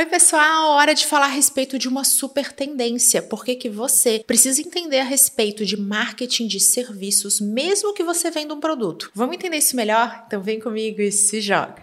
Oi, pessoal! Hora de falar a respeito de uma super tendência. Por que, que você precisa entender a respeito de marketing de serviços, mesmo que você venda um produto? Vamos entender isso melhor? Então vem comigo e se joga!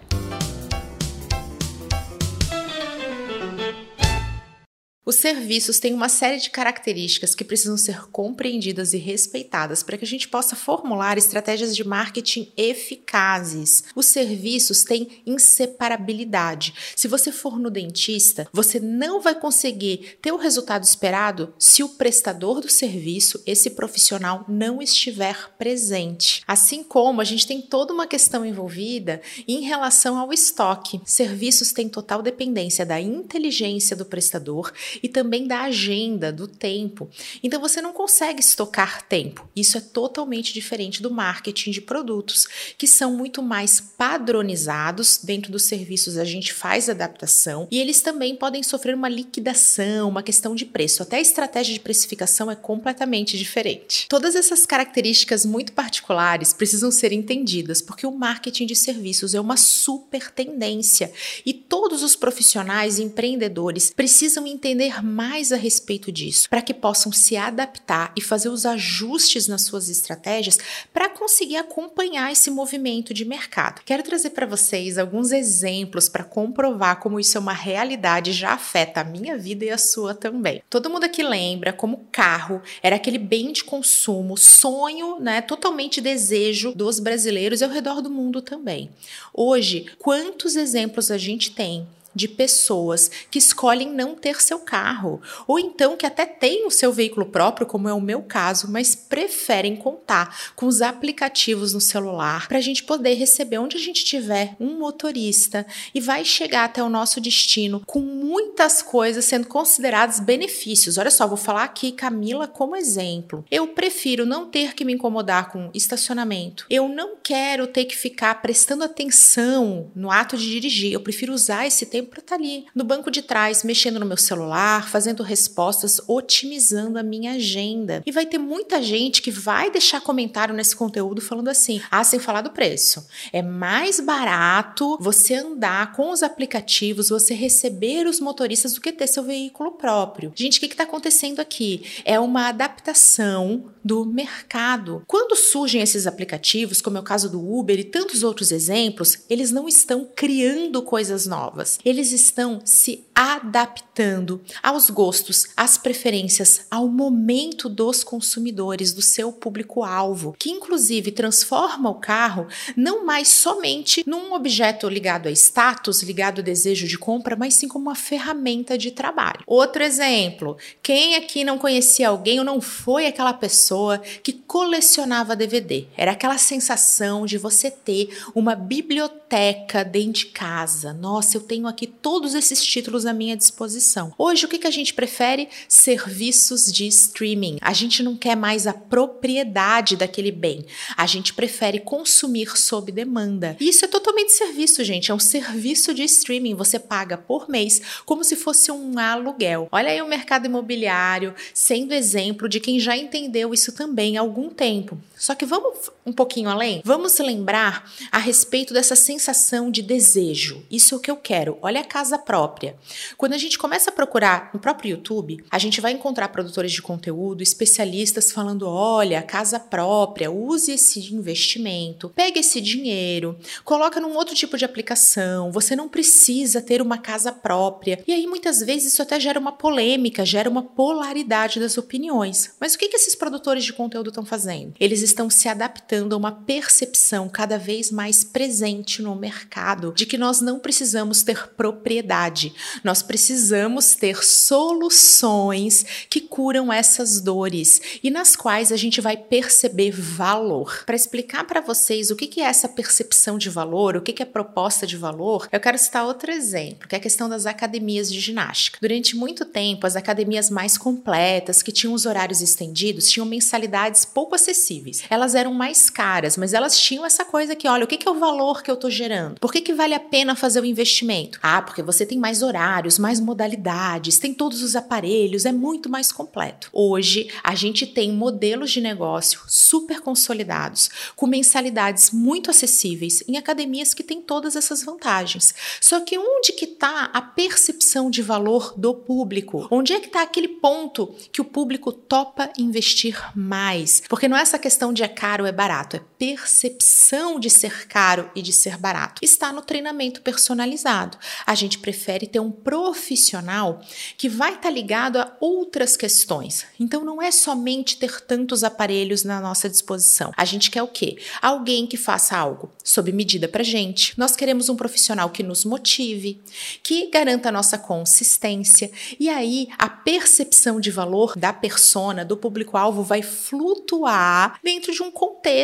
Os serviços têm uma série de características que precisam ser compreendidas e respeitadas para que a gente possa formular estratégias de marketing eficazes. Os serviços têm inseparabilidade. Se você for no dentista, você não vai conseguir ter o resultado esperado se o prestador do serviço, esse profissional, não estiver presente. Assim como a gente tem toda uma questão envolvida em relação ao estoque. Serviços têm total dependência da inteligência do prestador e também da agenda, do tempo. Então você não consegue estocar tempo. Isso é totalmente diferente do marketing de produtos, que são muito mais padronizados. Dentro dos serviços a gente faz adaptação e eles também podem sofrer uma liquidação, uma questão de preço. Até a estratégia de precificação é completamente diferente. Todas essas características muito particulares precisam ser entendidas, porque o marketing de serviços é uma super tendência e todos os profissionais empreendedores precisam entender entender mais a respeito disso, para que possam se adaptar e fazer os ajustes nas suas estratégias para conseguir acompanhar esse movimento de mercado. Quero trazer para vocês alguns exemplos para comprovar como isso é uma realidade já afeta a minha vida e a sua também. Todo mundo aqui lembra como carro era aquele bem de consumo, sonho, né, totalmente desejo dos brasileiros e ao redor do mundo também. Hoje, quantos exemplos a gente tem de pessoas que escolhem não ter seu carro, ou então que até têm o seu veículo próprio, como é o meu caso, mas preferem contar com os aplicativos no celular para a gente poder receber onde a gente tiver um motorista e vai chegar até o nosso destino com muitas coisas sendo consideradas benefícios. Olha só, vou falar aqui Camila como exemplo. Eu prefiro não ter que me incomodar com estacionamento. Eu não quero ter que ficar prestando atenção no ato de dirigir. Eu prefiro usar esse tempo para estar tá ali no banco de trás, mexendo no meu celular, fazendo respostas, otimizando a minha agenda. E vai ter muita gente que vai deixar comentário nesse conteúdo falando assim: ah, sem falar do preço. É mais barato você andar com os aplicativos, você receber os motoristas do que ter seu veículo próprio. Gente, o que está acontecendo aqui? É uma adaptação do mercado. Quando surgem esses aplicativos, como é o caso do Uber e tantos outros exemplos, eles não estão criando coisas novas. Eles eles estão se adaptando aos gostos, às preferências, ao momento dos consumidores, do seu público-alvo, que inclusive transforma o carro não mais somente num objeto ligado a status, ligado ao desejo de compra, mas sim como uma ferramenta de trabalho. Outro exemplo: quem aqui não conhecia alguém ou não foi aquela pessoa que colecionava DVD? Era aquela sensação de você ter uma biblioteca dentro de casa. Nossa, eu tenho aqui todos esses títulos à minha disposição. Hoje, o que, que a gente prefere? Serviços de streaming. A gente não quer mais a propriedade daquele bem. A gente prefere consumir sob demanda. E isso é totalmente serviço, gente. É um serviço de streaming. Você paga por mês como se fosse um aluguel. Olha aí o mercado imobiliário sendo exemplo de quem já entendeu isso também há algum tempo. Só que vamos um pouquinho além? Vamos lembrar a respeito dessa sensação de desejo. Isso é o que eu quero. Olha a casa própria. Quando a gente começa a procurar no próprio YouTube, a gente vai encontrar produtores de conteúdo, especialistas falando: olha, casa própria, use esse investimento, pegue esse dinheiro, coloca num outro tipo de aplicação. Você não precisa ter uma casa própria. E aí, muitas vezes, isso até gera uma polêmica, gera uma polaridade das opiniões. Mas o que, que esses produtores de conteúdo estão fazendo? Eles estão se adaptando a uma percepção cada vez mais presente no mercado de que nós não precisamos ter propriedade, nós precisamos ter soluções que curam essas dores e nas quais a gente vai perceber valor. Para explicar para vocês o que é essa percepção de valor, o que é proposta de valor, eu quero citar outro exemplo, que é a questão das academias de ginástica. Durante muito tempo, as academias mais completas, que tinham os horários estendidos, tinham mensalidades pouco acessíveis elas eram mais caras, mas elas tinham essa coisa que, olha, o que, que é o valor que eu estou gerando? Por que, que vale a pena fazer o investimento? Ah, porque você tem mais horários, mais modalidades, tem todos os aparelhos, é muito mais completo. Hoje, a gente tem modelos de negócio super consolidados, com mensalidades muito acessíveis, em academias que têm todas essas vantagens. Só que onde que está a percepção de valor do público? Onde é que está aquele ponto que o público topa investir mais? Porque não é essa questão de é caro ou é barato, é percepção de ser caro e de ser barato. Está no treinamento personalizado. A gente prefere ter um profissional que vai estar tá ligado a outras questões. Então não é somente ter tantos aparelhos na nossa disposição. A gente quer o quê? Alguém que faça algo sob medida para gente. Nós queremos um profissional que nos motive, que garanta a nossa consistência. E aí a percepção de valor da persona, do público-alvo vai flutuar dentro de um contexto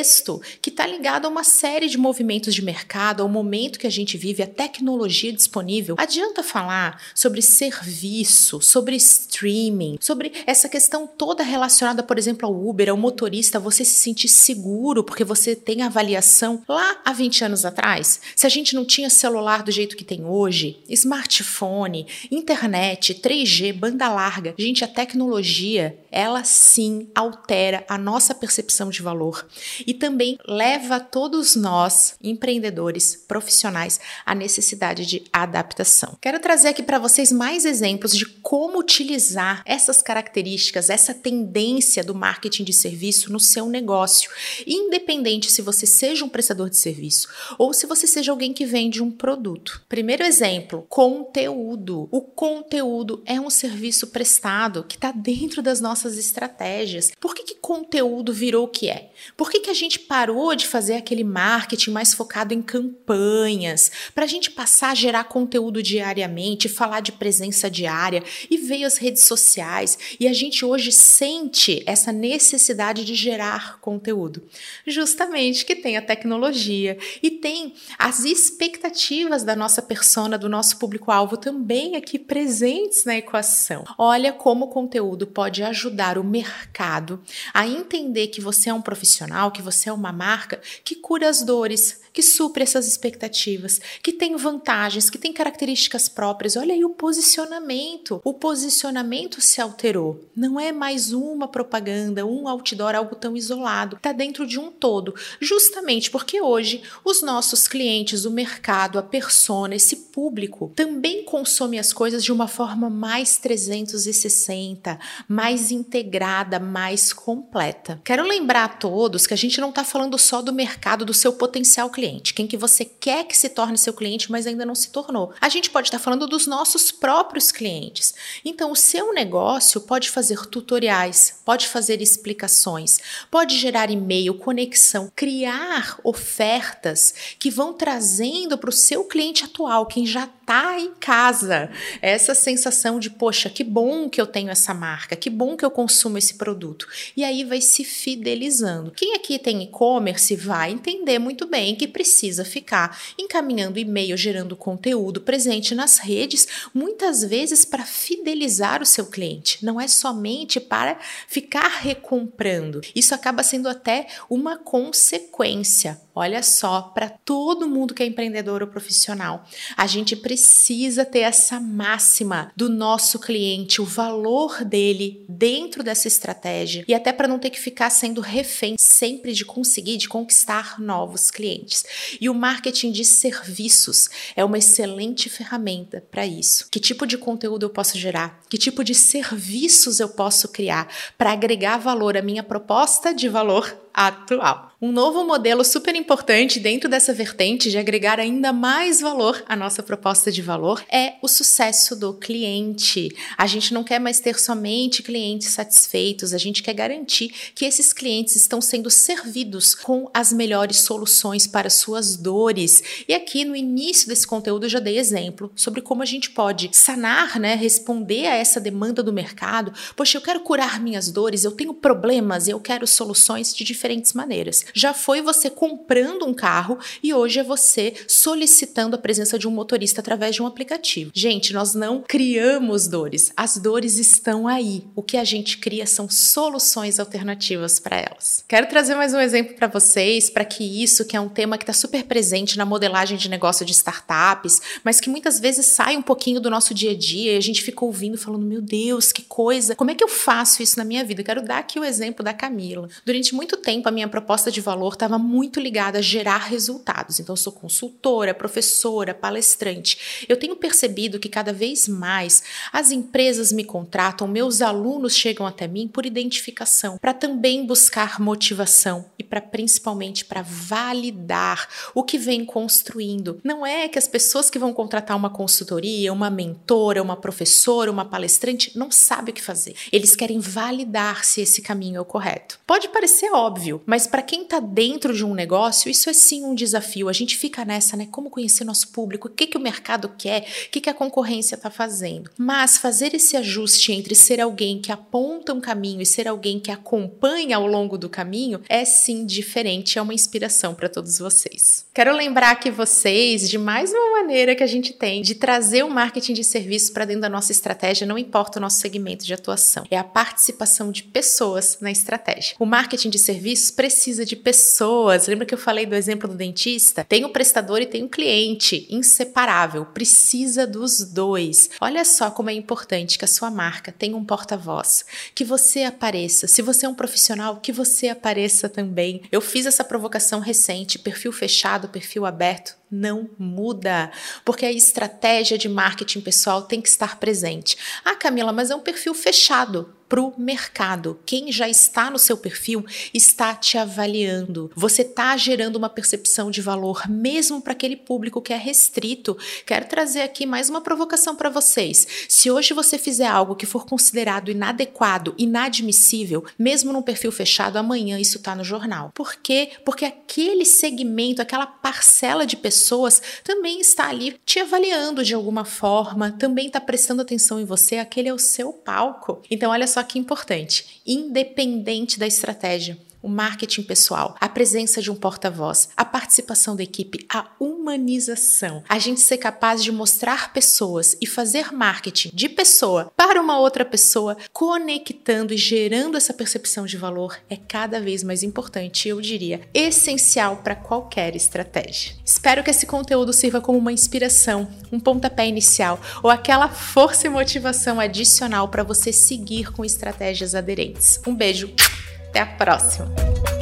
que está ligado a uma série de movimentos de mercado, ao momento que a gente vive, a tecnologia disponível. Adianta falar sobre serviço, sobre streaming, sobre essa questão toda relacionada, por exemplo, ao Uber, ao motorista, você se sentir seguro porque você tem avaliação lá há 20 anos atrás? Se a gente não tinha celular do jeito que tem hoje, smartphone, internet, 3G, banda larga, gente, a tecnologia, ela sim altera a nossa percepção de valor e também leva todos nós, empreendedores, profissionais, à necessidade de adaptação. Quero trazer aqui para vocês mais exemplos de como utilizar essas características, essa tendência do marketing de serviço no seu negócio, independente se você seja um prestador de serviço ou se você seja alguém que vende um produto. Primeiro exemplo, conteúdo. O conteúdo é um serviço prestado que está dentro das nossas estratégias. Por que, que conteúdo virou o que é? Por que, que a gente parou de fazer aquele marketing mais focado em campanhas, para a gente passar a gerar conteúdo diariamente, falar de presença diária e veio as redes sociais e a gente hoje sente essa necessidade de gerar conteúdo? Justamente que tem a tecnologia e tem as expectativas da nossa persona, do nosso público-alvo também aqui presentes na equação. Olha como o conteúdo pode ajudar o mercado a entender que você é um profissional, que você é uma marca que cura as dores, que supre essas expectativas, que tem vantagens, que tem características próprias. Olha aí o posicionamento. O posicionamento se alterou. Não é mais uma propaganda, um outdoor, algo tão isolado. Está dentro de um todo. Justamente porque hoje os nossos clientes, o mercado, a persona, esse público também consome as coisas de uma forma mais 360, mais integrada, mais completa. Quero lembrar a todos que a gente não está falando só do mercado, do seu potencial cliente cliente, quem que você quer que se torne seu cliente, mas ainda não se tornou. A gente pode estar falando dos nossos próprios clientes. Então, o seu negócio pode fazer tutoriais, pode fazer explicações, pode gerar e-mail, conexão, criar ofertas que vão trazendo para o seu cliente atual, quem já está em casa, essa sensação de, poxa, que bom que eu tenho essa marca, que bom que eu consumo esse produto. E aí vai se fidelizando. Quem aqui tem e-commerce vai entender muito bem que precisa ficar encaminhando e-mail, gerando conteúdo, presente nas redes, muitas vezes para fidelizar o seu cliente. Não é somente para ficar recomprando. Isso acaba sendo até uma consequência. Olha só, para todo mundo que é empreendedor ou profissional, a gente precisa ter essa máxima do nosso cliente, o valor dele dentro dessa estratégia e até para não ter que ficar sendo refém sempre de conseguir, de conquistar novos clientes. E o marketing de serviços é uma excelente ferramenta para isso. Que tipo de conteúdo eu posso gerar? Que tipo de serviços eu posso criar para agregar valor à minha proposta de valor atual. Um novo modelo super importante dentro dessa vertente de agregar ainda mais valor à nossa proposta de valor é o sucesso do cliente. A gente não quer mais ter somente clientes satisfeitos, a gente quer garantir que esses clientes estão sendo servidos com as melhores soluções para suas dores. E aqui no início desse conteúdo eu já dei exemplo sobre como a gente pode sanar, né, responder a essa demanda do mercado. Poxa, eu quero curar minhas dores, eu tenho problemas, eu quero soluções de diferentes maneiras. Já foi você comprando um carro e hoje é você solicitando a presença de um motorista através de um aplicativo. Gente, nós não criamos dores, as dores estão aí. O que a gente cria são soluções alternativas para elas. Quero trazer mais um exemplo para vocês, para que isso, que é um tema que está super presente na modelagem de negócio de startups, mas que muitas vezes sai um pouquinho do nosso dia a dia e a gente fica ouvindo falando: meu Deus, que coisa, como é que eu faço isso na minha vida? Quero dar aqui o exemplo da Camila. Durante muito tempo, a minha proposta de valor estava muito ligada a gerar resultados. Então, eu sou consultora, professora, palestrante. Eu tenho percebido que cada vez mais as empresas me contratam, meus alunos chegam até mim por identificação, para também buscar motivação e para principalmente para validar o que vem construindo. Não é que as pessoas que vão contratar uma consultoria, uma mentora, uma professora, uma palestrante não sabem o que fazer. Eles querem validar se esse caminho é o correto. Pode parecer óbvio, mas para quem está dentro de um negócio, isso é sim um desafio. A gente fica nessa, né? Como conhecer nosso público, o que, que o mercado quer, o que, que a concorrência está fazendo. Mas fazer esse ajuste entre ser alguém que aponta um caminho e ser alguém que acompanha ao longo do caminho é sim diferente, é uma inspiração para todos vocês. Quero lembrar que vocês de mais uma maneira que a gente tem de trazer o marketing de serviço para dentro da nossa estratégia, não importa o nosso segmento de atuação, é a participação de pessoas na estratégia. O marketing de serviços precisa de pessoas. Lembra que eu falei do exemplo do dentista? Tem o prestador e tem o cliente, inseparável, precisa dos dois. Olha só como é importante que a sua marca tenha um porta-voz, que você apareça. Se você é um profissional, que você apareça também. Eu fiz essa provocação recente, perfil fechado, perfil aberto não muda, porque a estratégia de marketing pessoal tem que estar presente. Ah, Camila, mas é um perfil fechado para o mercado. Quem já está no seu perfil está te avaliando. Você está gerando uma percepção de valor mesmo para aquele público que é restrito. Quero trazer aqui mais uma provocação para vocês. Se hoje você fizer algo que for considerado inadequado, inadmissível, mesmo num perfil fechado, amanhã isso está no jornal. Por quê? Porque aquele segmento, aquela parcela de pessoas também está ali te avaliando de alguma forma, também está prestando atenção em você. Aquele é o seu palco. Então, olha só que importante, independente da estratégia, o marketing pessoal, a presença de um porta-voz, a participação da equipe, a humanização, a gente ser capaz de mostrar pessoas e fazer marketing de pessoa para uma outra pessoa, conectando e gerando essa percepção de valor é cada vez mais importante, eu diria, essencial para qualquer estratégia. Espero que esse conteúdo sirva como uma inspiração, um pontapé inicial ou aquela força e motivação adicional para você seguir com estratégias aderentes. Um beijo! Até a próxima!